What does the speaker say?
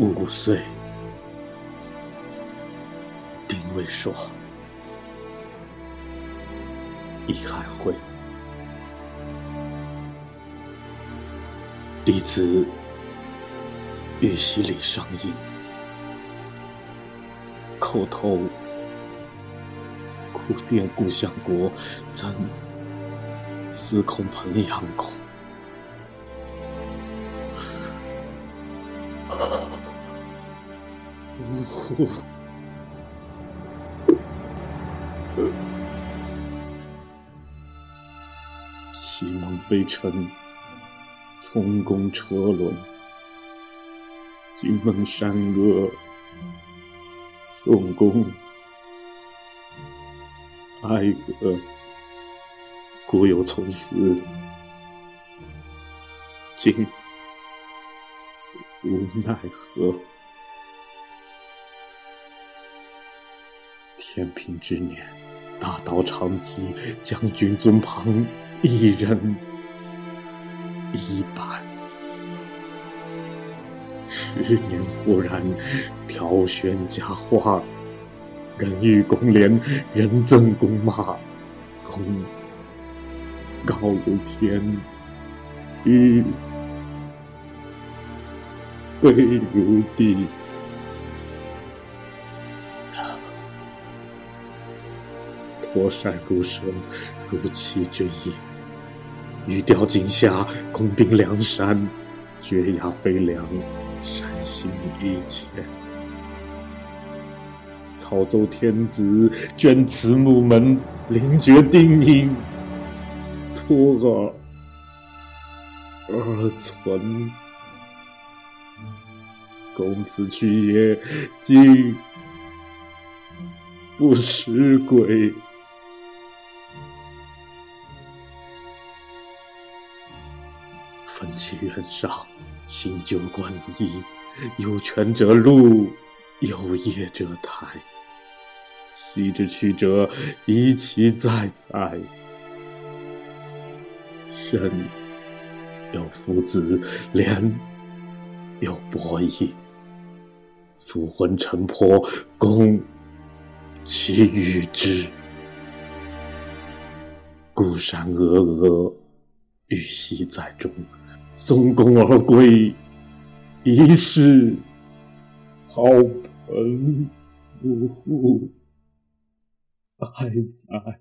五岁，丁未说：“一海会，弟子玉溪里上映，叩头。苦殿故乡国，怎司空彭阳公？”呜 呼西门飞尘，从公车轮；金门山歌，宋公哀歌。故有从死，今无奈何。天平之年，大道长戟，将军尊旁，一人一板。十年忽然，挑选佳话，人欲公廉，人憎公骂，公高如天，玉贵如地。火山如蛇，如期之意。欲雕金霞，攻兵梁山，绝崖飞梁，山行一切。操奏天子，捐慈木门，灵绝丁音，托儿而存。公子去也，今不识鬼。奋起远上，新旧观一，有权者路，有业者台。昔之曲折，一其再哉。身有夫子，廉有伯夷，卒魂尘魄，公其与之。孤山峨峨，玉溪在中。送公而归，一世好朋不复哀哉。